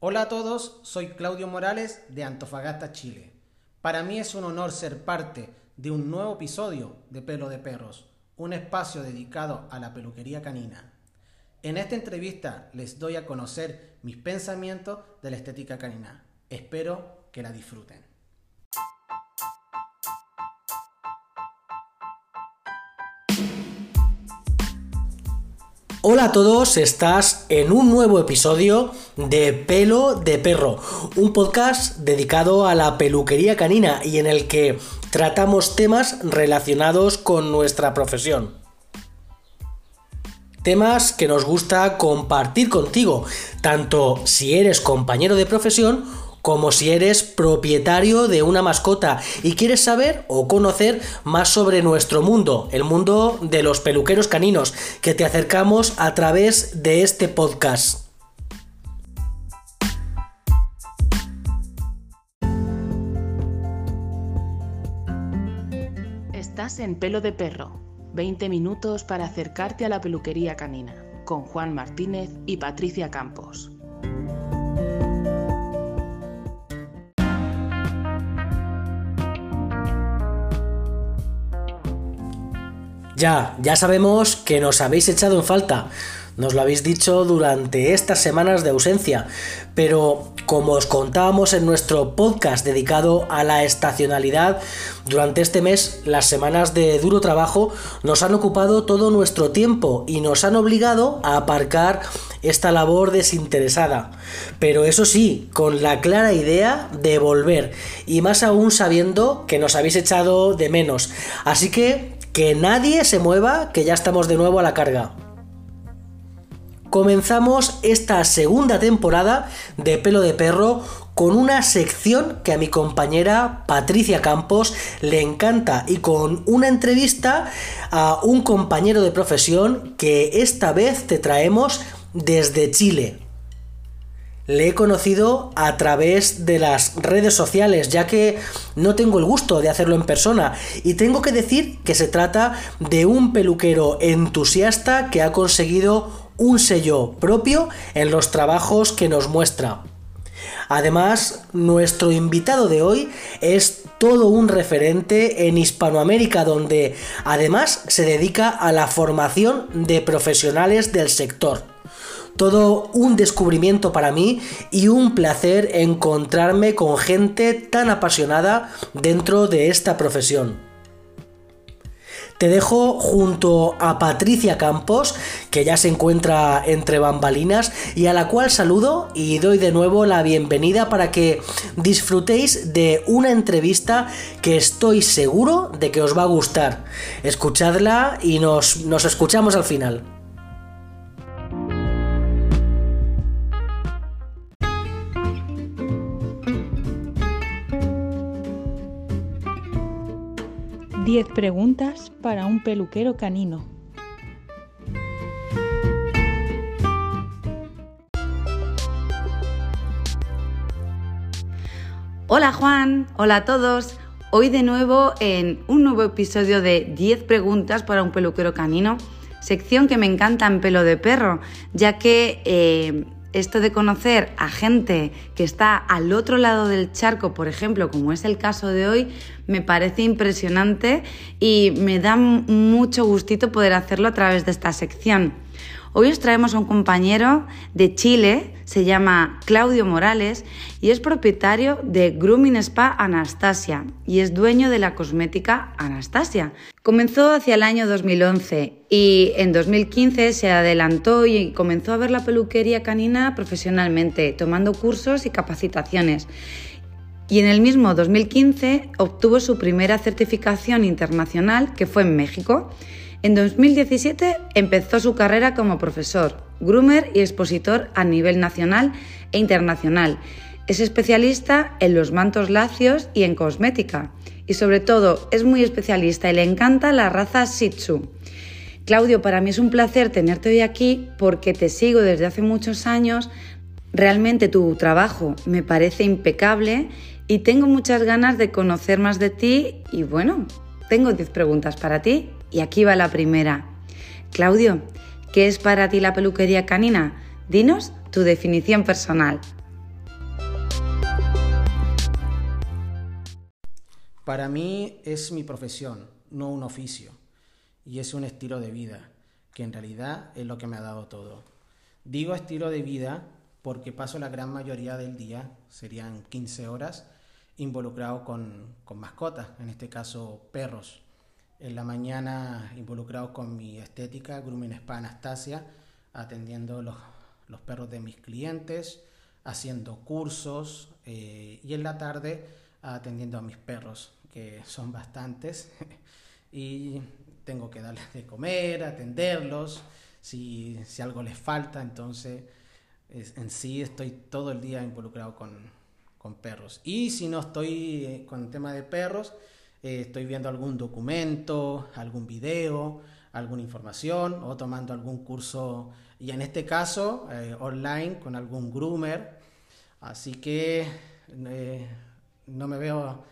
Hola a todos, soy Claudio Morales de Antofagasta, Chile. Para mí es un honor ser parte de un nuevo episodio de Pelo de Perros, un espacio dedicado a la peluquería canina. En esta entrevista les doy a conocer mis pensamientos de la estética canina. Espero que la disfruten. Hola a todos, estás en un nuevo episodio de Pelo de Perro, un podcast dedicado a la peluquería canina y en el que tratamos temas relacionados con nuestra profesión. Temas que nos gusta compartir contigo, tanto si eres compañero de profesión como si eres propietario de una mascota y quieres saber o conocer más sobre nuestro mundo, el mundo de los peluqueros caninos, que te acercamos a través de este podcast. Estás en pelo de perro, 20 minutos para acercarte a la peluquería canina, con Juan Martínez y Patricia Campos. Ya, ya sabemos que nos habéis echado en falta. Nos lo habéis dicho durante estas semanas de ausencia, pero como os contábamos en nuestro podcast dedicado a la estacionalidad, durante este mes las semanas de duro trabajo nos han ocupado todo nuestro tiempo y nos han obligado a aparcar esta labor desinteresada. Pero eso sí, con la clara idea de volver, y más aún sabiendo que nos habéis echado de menos. Así que que nadie se mueva, que ya estamos de nuevo a la carga. Comenzamos esta segunda temporada de Pelo de Perro con una sección que a mi compañera Patricia Campos le encanta y con una entrevista a un compañero de profesión que esta vez te traemos desde Chile le he conocido a través de las redes sociales, ya que no tengo el gusto de hacerlo en persona. Y tengo que decir que se trata de un peluquero entusiasta que ha conseguido un sello propio en los trabajos que nos muestra. Además, nuestro invitado de hoy es todo un referente en Hispanoamérica, donde además se dedica a la formación de profesionales del sector todo un descubrimiento para mí y un placer encontrarme con gente tan apasionada dentro de esta profesión. Te dejo junto a Patricia Campos, que ya se encuentra entre bambalinas y a la cual saludo y doy de nuevo la bienvenida para que disfrutéis de una entrevista que estoy seguro de que os va a gustar. Escuchadla y nos, nos escuchamos al final. 10 preguntas para un peluquero canino. Hola Juan, hola a todos. Hoy de nuevo en un nuevo episodio de 10 preguntas para un peluquero canino, sección que me encanta en pelo de perro, ya que eh, esto de conocer a gente que está al otro lado del charco, por ejemplo, como es el caso de hoy, me parece impresionante y me da mucho gustito poder hacerlo a través de esta sección. Hoy os traemos a un compañero de Chile, se llama Claudio Morales y es propietario de Grooming Spa Anastasia y es dueño de la cosmética Anastasia. Comenzó hacia el año 2011 y en 2015 se adelantó y comenzó a ver la peluquería canina profesionalmente, tomando cursos y capacitaciones. Y en el mismo 2015 obtuvo su primera certificación internacional, que fue en México. En 2017 empezó su carrera como profesor, groomer y expositor a nivel nacional e internacional. Es especialista en los mantos lacios y en cosmética. Y sobre todo es muy especialista y le encanta la raza Shih Tzu. Claudio, para mí es un placer tenerte hoy aquí porque te sigo desde hace muchos años. Realmente tu trabajo me parece impecable y tengo muchas ganas de conocer más de ti y bueno, tengo 10 preguntas para ti y aquí va la primera. Claudio, ¿qué es para ti la peluquería canina? Dinos tu definición personal. Para mí es mi profesión, no un oficio, y es un estilo de vida, que en realidad es lo que me ha dado todo. Digo estilo de vida porque paso la gran mayoría del día, serían 15 horas, involucrado con, con mascotas, en este caso perros, en la mañana involucrado con mi estética, Grooming Spa Anastasia, atendiendo los, los perros de mis clientes, haciendo cursos eh, y en la tarde atendiendo a mis perros, que son bastantes, y tengo que darles de comer, atenderlos, si, si algo les falta, entonces en sí estoy todo el día involucrado con, con perros. Y si no estoy eh, con el tema de perros, eh, estoy viendo algún documento, algún video, alguna información o tomando algún curso, y en este caso eh, online con algún groomer. Así que no me veo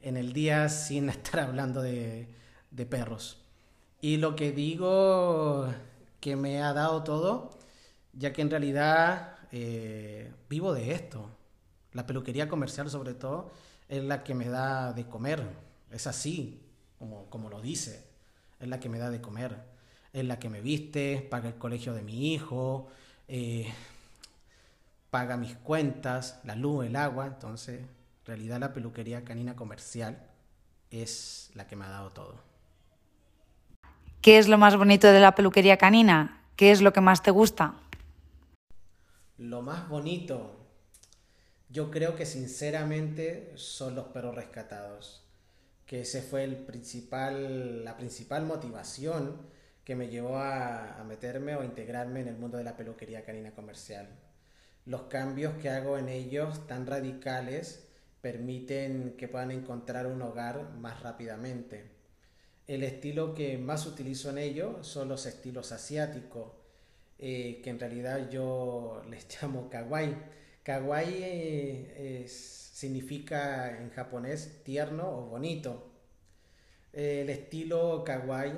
en el día sin estar hablando de perros. Y lo que digo que me ha dado todo, ya que en realidad vivo de esto. La peluquería comercial sobre todo es la que me da de comer. Es así, como, como lo dice. Es la que me da de comer. Es la que me viste, paga el colegio de mi hijo, eh, paga mis cuentas, la luz, el agua. Entonces, en realidad la peluquería canina comercial es la que me ha dado todo. ¿Qué es lo más bonito de la peluquería canina? ¿Qué es lo que más te gusta? Lo más bonito, yo creo que sinceramente son los perros rescatados, que ese fue el principal, la principal motivación que me llevó a, meterme o integrarme en el mundo de la peluquería canina comercial. Los cambios que hago en ellos tan radicales permiten que puedan encontrar un hogar más rápidamente. El estilo que más utilizo en ellos son los estilos asiáticos, eh, que en realidad yo les llamo kawaii Kawaii eh, significa en japonés tierno o bonito. el estilo kawaii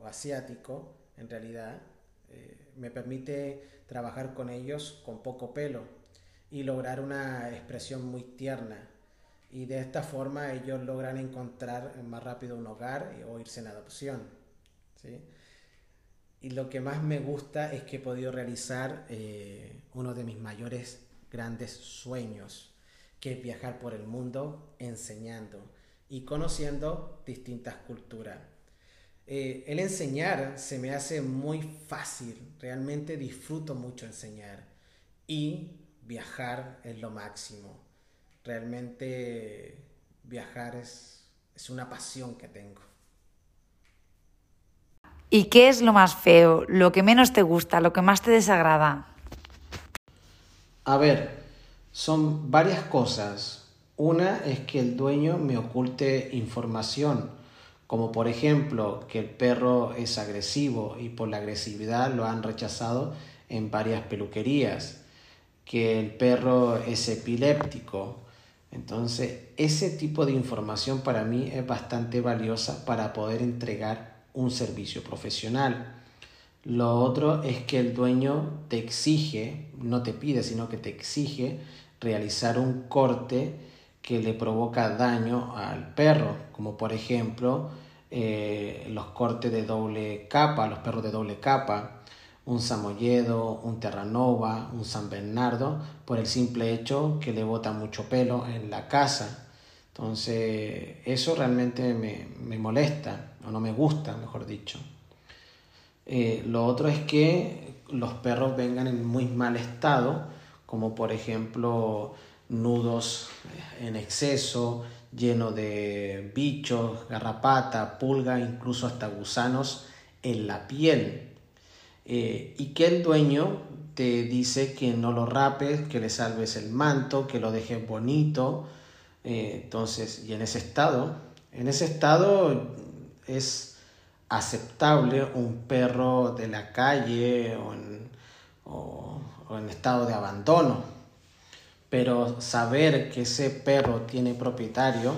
o asiático, en realidad, eh, me permite trabajar con ellos con poco pelo y lograr una expresión muy tierna. Y de esta forma ellos logran encontrar más rápido un hogar o irse en adopción. Y lo que más me gusta es que he podido realizar eh, uno de mis mayores grandes sueños, que es viajar por el mundo enseñando y conociendo distintas culturas. Eh, el enseñar se me hace muy fácil, realmente disfruto mucho enseñar y viajar es lo máximo. Realmente viajar es, es una pasión que tengo. ¿Y qué es lo más feo, lo que menos te gusta, lo que más te desagrada? A ver, son varias cosas. Una es que el dueño me oculte información, como por ejemplo que el perro es agresivo y por la agresividad lo han rechazado en varias peluquerías, que el perro es epiléptico. Entonces, ese tipo de información para mí es bastante valiosa para poder entregar un servicio profesional. Lo otro es que el dueño te exige, no te pide, sino que te exige realizar un corte que le provoca daño al perro, como por ejemplo eh, los cortes de doble capa, los perros de doble capa, un samoyedo, un terranova, un san bernardo, por el simple hecho que le bota mucho pelo en la casa. Entonces, eso realmente me, me molesta, o no me gusta, mejor dicho. Eh, lo otro es que los perros vengan en muy mal estado, como por ejemplo nudos en exceso, lleno de bichos, garrapata, pulga, incluso hasta gusanos en la piel. Eh, y que el dueño te dice que no lo rapes, que le salves el manto, que lo dejes bonito. Eh, entonces, y en ese estado, en ese estado es aceptable un perro de la calle o en, estado de abandono. Pero saber que ese perro tiene propietario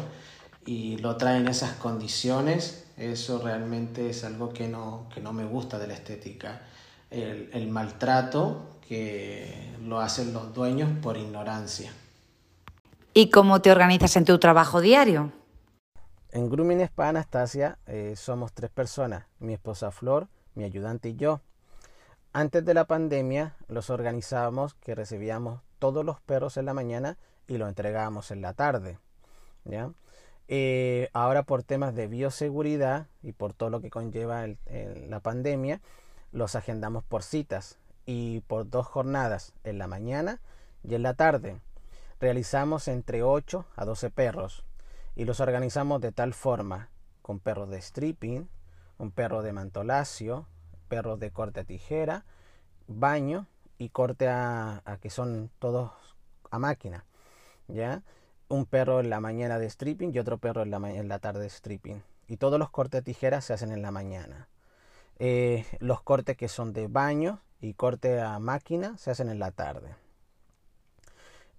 y lo trae en esas condiciones, eso realmente es algo que no, que no me gusta de la estética. El, el maltrato que lo hacen los dueños por ignorancia. ¿Y cómo te organizas en tu trabajo diario? En Grooming Spa Anastasia eh, somos tres personas, mi esposa Flor, mi ayudante y yo. Antes de la pandemia los organizábamos que recibíamos todos los perros en la mañana y los entregábamos en la tarde. ¿ya? Eh, ahora por temas de bioseguridad y por todo lo que conlleva la pandemia, los agendamos por citas y por dos jornadas, en la mañana y en la tarde. Realizamos entre 8 a 12 perros y los organizamos de tal forma, con perros de stripping, un perro de mantolacio, perros de corte a tijera, baño y corte a, que son todos a máquina. ¿ya? Un perro en la mañana de stripping y otro perro en la, en la tarde de stripping. Y todos los cortes a tijera se hacen en la mañana. Eh, los cortes que son de baño y corte a máquina se hacen en la tarde.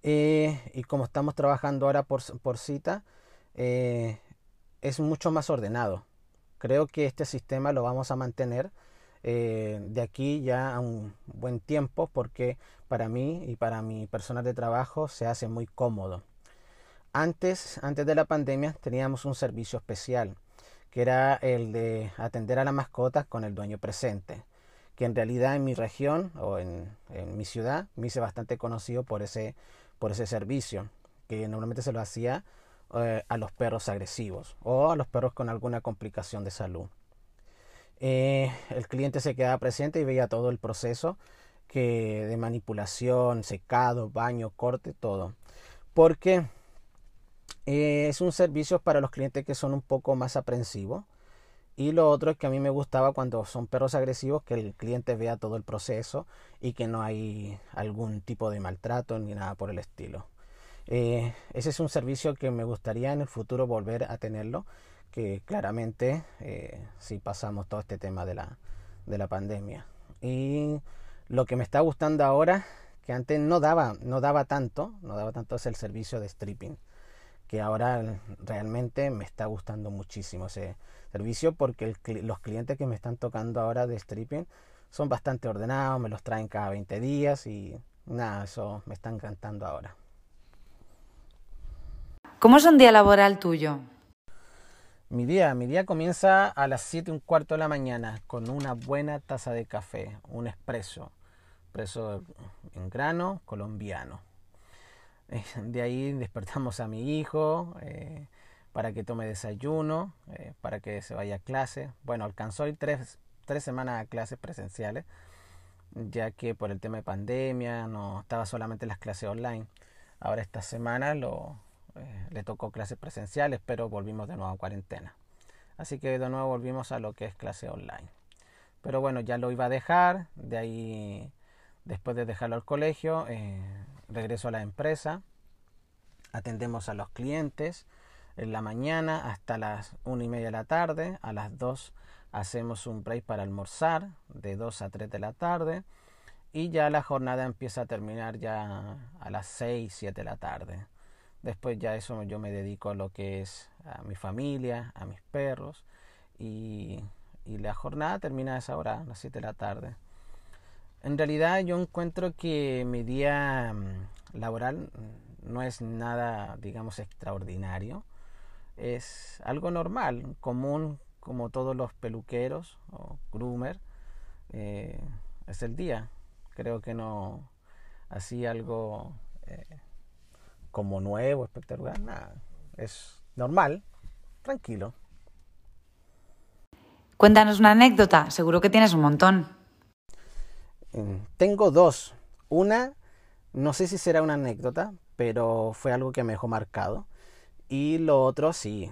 Eh, y como estamos trabajando ahora por, por cita, eh, es mucho más ordenado. Creo que este sistema lo vamos a mantener eh, de aquí ya a un buen tiempo porque para mí y para mi personal de trabajo se hace muy cómodo. Antes, antes de la pandemia teníamos un servicio especial que era el de atender a las mascotas con el dueño presente que en realidad en mi región o en, en mi ciudad me hice bastante conocido por ese, por ese servicio que normalmente se lo hacía eh, a los perros agresivos o a los perros con alguna complicación de salud. Eh, el cliente se quedaba presente y veía todo el proceso que de manipulación, secado, baño, corte, todo. Porque eh, es un servicio para los clientes que son un poco más aprensivos. Y lo otro es que a mí me gustaba cuando son perros agresivos que el cliente vea todo el proceso y que no hay algún tipo de maltrato ni nada por el estilo. Eh, ese es un servicio que me gustaría en el futuro volver a tenerlo, que claramente eh, si pasamos todo este tema de la, de la pandemia. Y lo que me está gustando ahora, que antes no daba, no daba tanto, no daba tanto es el servicio de stripping, que ahora realmente me está gustando muchísimo ese servicio porque los clientes que me están tocando ahora de stripping son bastante ordenados, me los traen cada 20 días y nada, eso me está encantando ahora. ¿Cómo es un día laboral tuyo? Mi día, mi día comienza a las 7 un cuarto de la mañana con una buena taza de café, un espresso, espresso en grano colombiano. De ahí despertamos a mi hijo eh, para que tome desayuno, eh, para que se vaya a clase. Bueno, alcanzó hoy tres, tres semanas a clases presenciales, ya que por el tema de pandemia no estaba solamente las clases online. Ahora esta semana lo, eh, le tocó clases presenciales, pero volvimos de nuevo a cuarentena. Así que de nuevo volvimos a lo que es clase online. Pero bueno, ya lo iba a dejar, de ahí, después de dejarlo al colegio, eh, regreso a la empresa, atendemos a los clientes en la mañana hasta las una y media de la tarde, a las 2 hacemos un break para almorzar, de 2 a 3 de la tarde, y ya la jornada empieza a terminar ya a las 6, 7 de la tarde. Después ya eso yo me dedico a lo que es a mi familia, a mis perros y, la jornada termina a esa hora, a las 7 de la tarde. En realidad yo encuentro que mi día mm, laboral no es nada, digamos, extraordinario. Es algo normal, común, como todos los peluqueros o groomer. Eh, es el día. Creo que no así algo eh, como nuevo, espectacular, nada. Es normal, tranquilo. Cuéntanos una anécdota, seguro que tienes un montón. Mm, tengo dos. Una, no sé si será una anécdota, pero fue algo que me dejó marcado. Y lo otro, sí,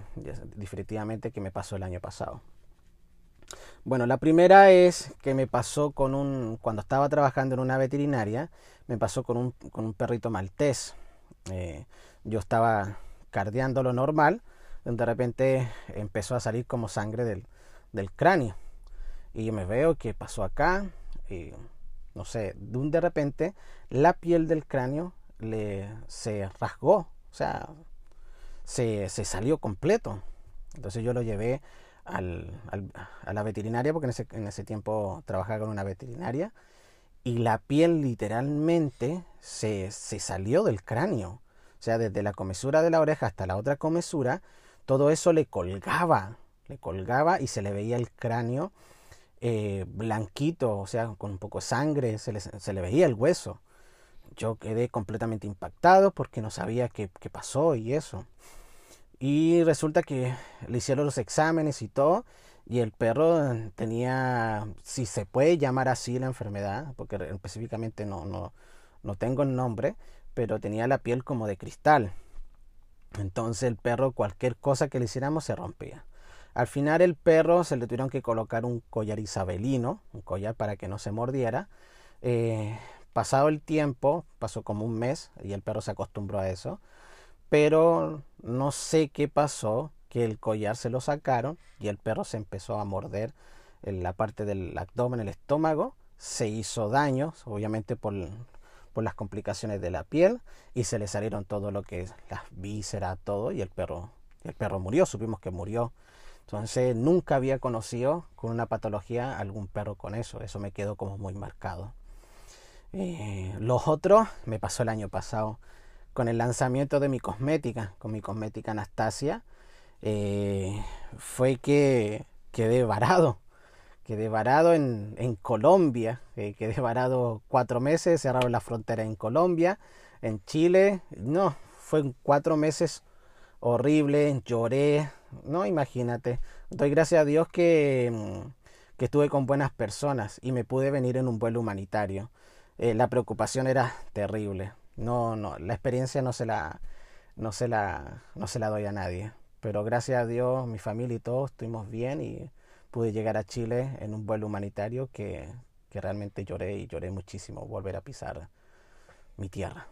definitivamente que me pasó el año pasado. Bueno, la primera es que me pasó con un, cuando estaba trabajando en una veterinaria, me pasó con un, con un perrito maltés. Eh, yo estaba cardeando lo normal, de repente empezó a salir como sangre del, del cráneo. Y yo me veo que pasó acá, y no sé, de un de repente la piel del cráneo le, se rasgó, o sea, se, se salió completo. Entonces yo lo llevé al, a la veterinaria, porque en ese, en ese tiempo trabajaba con una veterinaria, y la piel literalmente se, se salió del cráneo. O sea, desde la comesura de la oreja hasta la otra comesura, todo eso le colgaba, le colgaba y se le veía el cráneo eh, blanquito, o sea, con un poco de sangre, se le, se le, veía el hueso. Yo quedé completamente impactado porque no sabía qué, qué pasó y eso. Y resulta que le hicieron los exámenes y todo, y el perro tenía, si se puede llamar así la enfermedad, porque específicamente no, no, no tengo el nombre, pero tenía la piel como de cristal. Entonces el perro, cualquier cosa que le hiciéramos, se rompía. Al final el perro se le tuvieron que colocar un collar isabelino, un collar para que no se mordiera. Eh, pasado el tiempo, pasó como un mes y el perro se acostumbró a eso. Pero no sé qué pasó, que el collar se lo sacaron y el perro se empezó a morder en la parte del abdomen, el estómago. Se hizo daño, obviamente por, por las complicaciones de la piel y se le salieron todo lo que es las vísceras, todo y el perro, el perro murió, supimos que murió entonces nunca había conocido con una patología algún perro con eso. Eso me quedó como muy marcado. Eh, los otros me pasó el año pasado con el lanzamiento de mi cosmética, con mi cosmética Anastasia. Eh, fue que quedé varado. Quedé varado en, Colombia. Eh, quedé varado cuatro meses, cerraron la frontera en Colombia, en Chile. No, fue cuatro meses horrible, lloré, no, imagínate. Doy gracias a Dios que, mm, que estuve con buenas personas y me pude venir en un vuelo humanitario. Eh, la preocupación era terrible. No, no, la experiencia no se la, no se la, no se la doy a nadie. Pero gracias a Dios, mi familia y todos estuvimos bien y pude llegar a Chile en un vuelo humanitario que, que realmente lloré y lloré muchísimo volver a pisar mi tierra.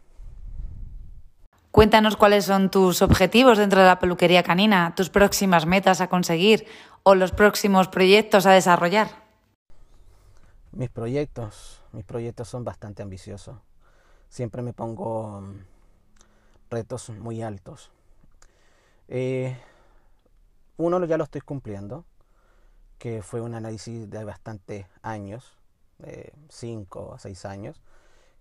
Cuéntanos cuáles son tus objetivos dentro de la peluquería canina, tus próximas metas a conseguir o los próximos proyectos a desarrollar. Mis proyectos, mis proyectos son bastante ambiciosos. Siempre me pongo mm, retos muy altos. Eh, uno ya lo estoy cumpliendo, que fue un análisis de bastantes años, de 5 a 6 años,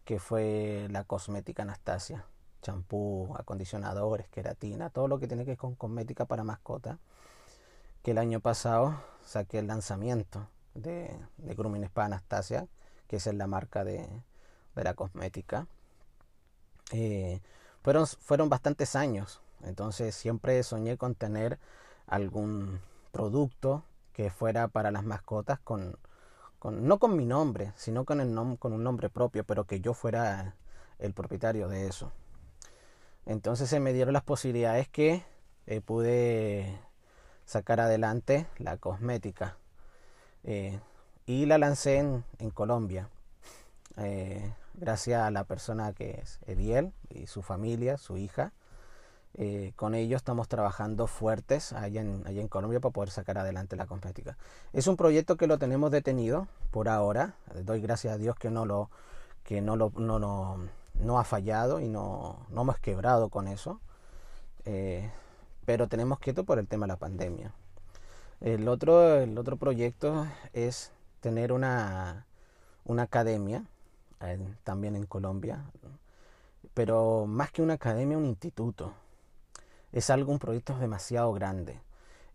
que fue la cosmética Anastasia champú, acondicionadores, queratina, todo lo que tiene que ver con cosmética para mascota. Que el año pasado saqué el lanzamiento de, de Grooming Anastasia, que es la marca de, de la cosmética. Eh, fueron, fueron bastantes años, entonces siempre soñé con tener algún producto que fuera para las mascotas con, con no con mi nombre, sino con, el con un nombre propio, pero que yo fuera el propietario de eso. Entonces se me dieron las posibilidades que eh, pude sacar adelante la cosmética. Eh, y la lancé en, Colombia. Eh, gracias a la persona que es Ediel y su familia, su hija. Con ellos estamos trabajando fuertes allá en, Colombia para poder sacar adelante la cosmética. Es un proyecto que lo tenemos detenido por ahora. Doy gracias a Dios que no lo, que no lo, no, no, no ha fallado y no, no hemos quebrado con eso. Eh, pero tenemos quieto por el tema de la pandemia. El otro, el otro proyecto es tener una, una academia, también en Colombia, pero más que una academia, un instituto. Es algo, un proyecto demasiado grande.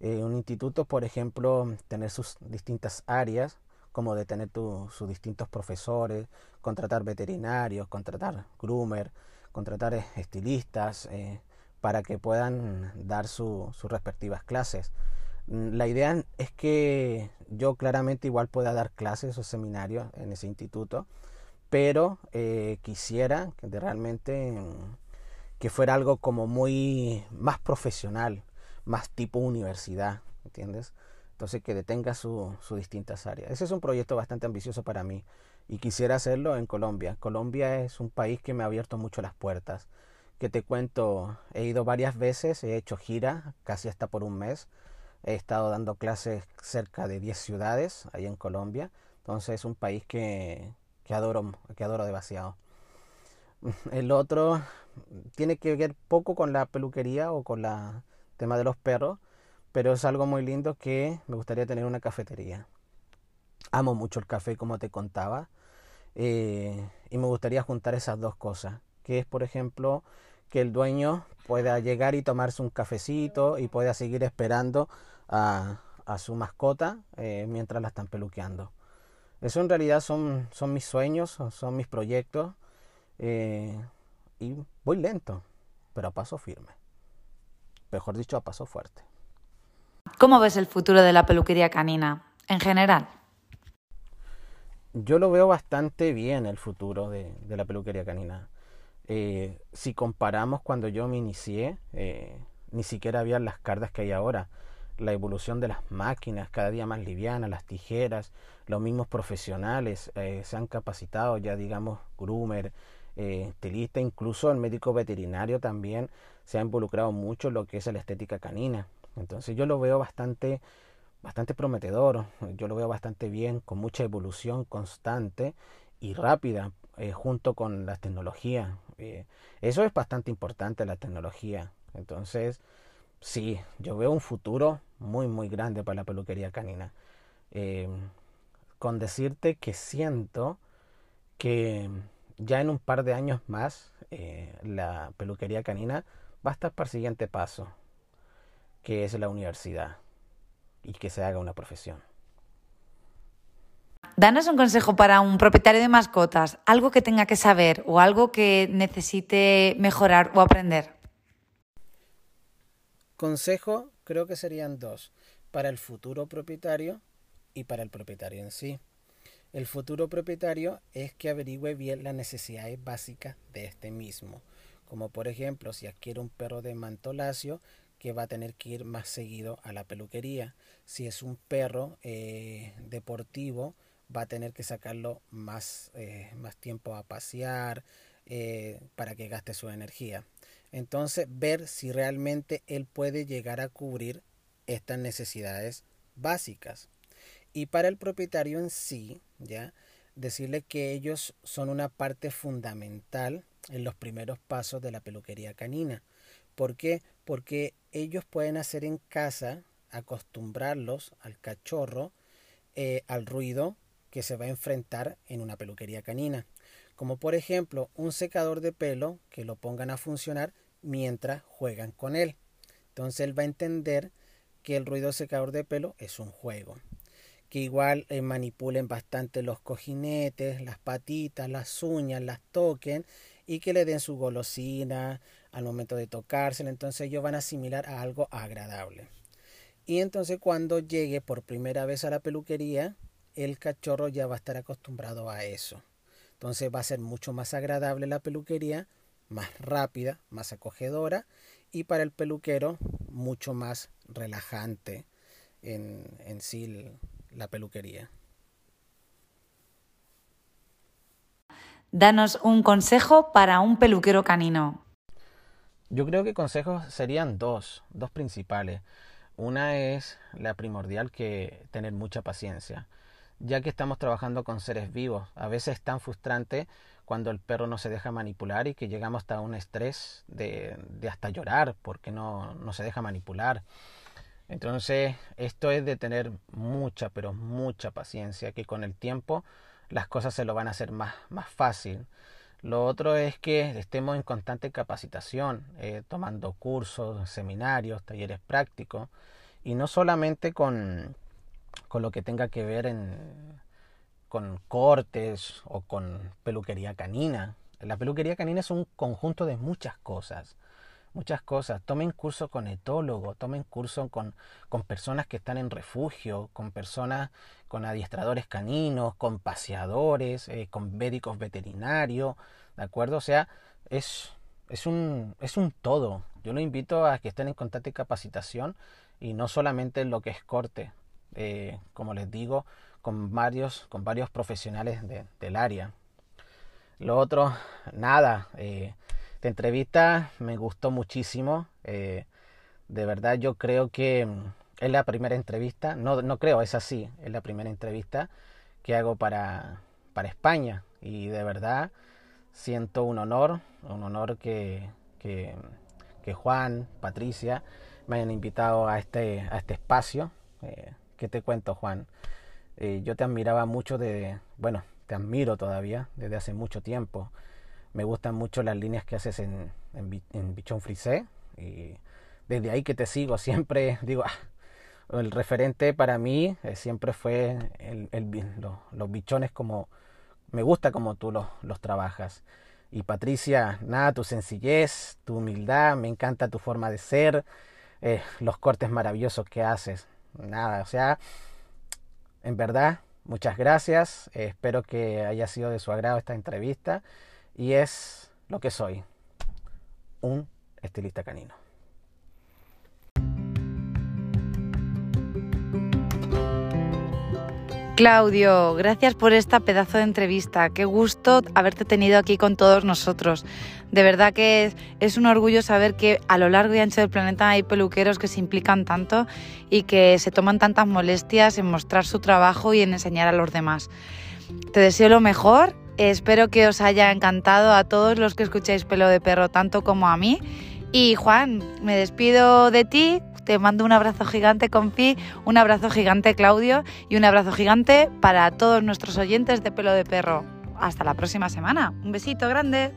Eh, un instituto, por ejemplo, tener sus distintas áreas, como de tener sus distintos profesores, contratar veterinarios, contratar groomer, contratar eh, estilistas, eh, para que puedan dar sus respectivas clases. Mm, la idea es que yo claramente igual pueda dar clases o seminarios en ese instituto, pero quisiera que realmente mm, que fuera algo como muy más profesional, más tipo universidad, ¿entiendes? Entonces que detenga sus su distintas áreas. Ese es un proyecto bastante ambicioso para mí y quisiera hacerlo en Colombia. Colombia es un país que me ha abierto mucho las puertas. Que te cuento, he ido varias veces, he hecho gira, casi hasta por un mes. He estado dando clases cerca de 10 ciudades ahí en Colombia. Entonces es un país que, que adoro, que adoro demasiado. El otro tiene que ver poco con la peluquería o con el tema de los perros pero es algo muy lindo que me gustaría tener una cafetería. Amo mucho el café, como te contaba, eh, y me gustaría juntar esas dos cosas, que es, por ejemplo, que el dueño pueda llegar y tomarse un cafecito y pueda seguir esperando a, su mascota eh, mientras la están peluqueando. Eso en realidad son, son mis sueños, son mis proyectos eh, y voy lento, pero a paso firme. Mejor dicho, a paso fuerte. ¿Cómo ves el futuro de la peluquería canina en general? Yo lo veo bastante bien el futuro de, la peluquería canina. Eh, si comparamos cuando yo me inicié, eh, ni siquiera había las cartas que hay ahora. La evolución de las máquinas, cada día más livianas, las tijeras, los mismos profesionales eh, se han capacitado, ya digamos, groomer, estilista, incluso el médico veterinario también se ha involucrado mucho en lo que es la estética canina. Entonces yo lo veo bastante, bastante prometedor, yo lo veo bastante bien, con mucha evolución constante y rápida eh, junto con la tecnología. Eh, eso es bastante importante, la tecnología. Entonces, sí, yo veo un futuro muy, muy grande para la peluquería canina. Eh, con decirte que siento que ya en un par de años más la peluquería canina va a estar para el siguiente paso que es la universidad y que se haga una profesión. Danos un consejo para un propietario de mascotas, algo que tenga que saber o algo que necesite mejorar o aprender. Consejo creo que serían dos, para el futuro propietario y para el propietario en sí. El futuro propietario es que averigüe bien las necesidades básicas de este mismo, como por ejemplo si adquiere un perro de manto lacio, que va a tener que ir más seguido a la peluquería. Si es un perro eh, deportivo, va a tener que sacarlo más, eh, más tiempo a pasear eh, para que gaste su energía. Entonces, ver si realmente él puede llegar a cubrir estas necesidades básicas. Y para el propietario en sí, ya decirle que ellos son una parte fundamental en los primeros pasos de la peluquería canina. ¿Por qué? Porque ellos pueden hacer en casa, acostumbrarlos al cachorro, eh, al ruido que se va a enfrentar en una peluquería canina. Como por ejemplo un secador de pelo que lo pongan a funcionar mientras juegan con él. Entonces él va a entender que el ruido secador de pelo es un juego. Que igual eh, manipulen bastante los cojinetes, las patitas, las uñas, las toquen y que le den su golosina, al momento de tocársela, entonces ellos van a asimilar a algo agradable. Y entonces cuando llegue por primera vez a la peluquería, el cachorro ya va a estar acostumbrado a eso. Entonces va a ser mucho más agradable la peluquería, más rápida, más acogedora y para el peluquero mucho más relajante en, en sí la peluquería. Danos un consejo para un peluquero canino. Yo creo que consejos serían dos, dos principales. Una es la primordial que tener mucha paciencia, ya que estamos trabajando con seres vivos. A veces es tan frustrante cuando el perro no se deja manipular y que llegamos hasta un estrés de, de hasta llorar porque no, no se deja manipular. Entonces, esto es de tener mucha, pero mucha paciencia, que con el tiempo las cosas se lo van a hacer más, más fácil. Lo otro es que estemos en constante capacitación, eh, tomando cursos, seminarios, talleres prácticos, y no solamente con, con lo que tenga que ver en, con cortes o con peluquería canina. La peluquería canina es un conjunto de muchas cosas muchas cosas. Tomen curso con etólogo, tomen curso con, con personas que están en refugio, con personas, con adiestradores caninos, con paseadores, eh, con médicos veterinarios, ¿de acuerdo? O sea, es, es, un, es un todo. Yo lo invito a que estén en contacto y capacitación y no solamente en lo que es corte, eh, como les digo, con varios, con varios profesionales del área. Lo otro, nada, eh, esta entrevista me gustó muchísimo. Eh, de verdad yo creo que mm, es la primera entrevista, no, no creo, es así, es la primera entrevista que hago para, para España. Y de verdad siento un honor, un honor que, que, Juan, Patricia me hayan invitado a este, a este espacio. Eh, ¿Qué te cuento, Juan? Eh, yo te admiraba mucho de, bueno, te admiro todavía desde hace mucho tiempo me gustan mucho las líneas que haces en, en, Bichón Frisé. Y desde ahí que te sigo, siempre digo, ah, el referente para mí eh, siempre fue el, los bichones como, me gusta como tú los, los trabajas. Y Patricia, nada, tu sencillez, tu humildad, me encanta tu forma de ser, eh, los cortes maravillosos que haces. Nada, o sea, en verdad, muchas gracias. Eh, espero que haya sido de su agrado esta entrevista. Y es lo que soy, un estilista canino. Claudio, gracias por esta pedazo de entrevista. Qué gusto haberte tenido aquí con todos nosotros. De verdad que es, un orgullo saber que a lo largo y ancho del planeta hay peluqueros que se implican tanto y que se toman tantas molestias en mostrar su trabajo y en enseñar a los demás. Te deseo lo mejor. Espero que os haya encantado a todos los que escucháis pelo de perro, tanto como a mí. Y Juan, me despido de ti te mando un abrazo gigante, Confi, un abrazo gigante, Claudio, y un abrazo gigante para todos nuestros oyentes de pelo de perro. Hasta la próxima semana. Un besito grande.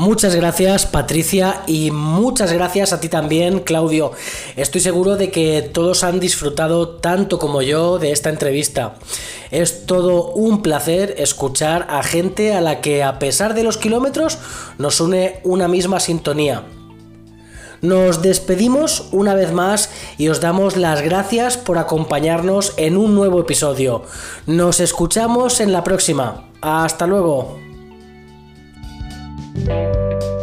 Muchas gracias Patricia y muchas gracias a ti también Claudio. Estoy seguro de que todos han disfrutado tanto como yo de esta entrevista. Es todo un placer escuchar a gente a la que a pesar de los kilómetros nos une una misma sintonía. Nos despedimos una vez más y os damos las gracias por acompañarnos en un nuevo episodio. Nos escuchamos en la próxima. Hasta luego. Thank you.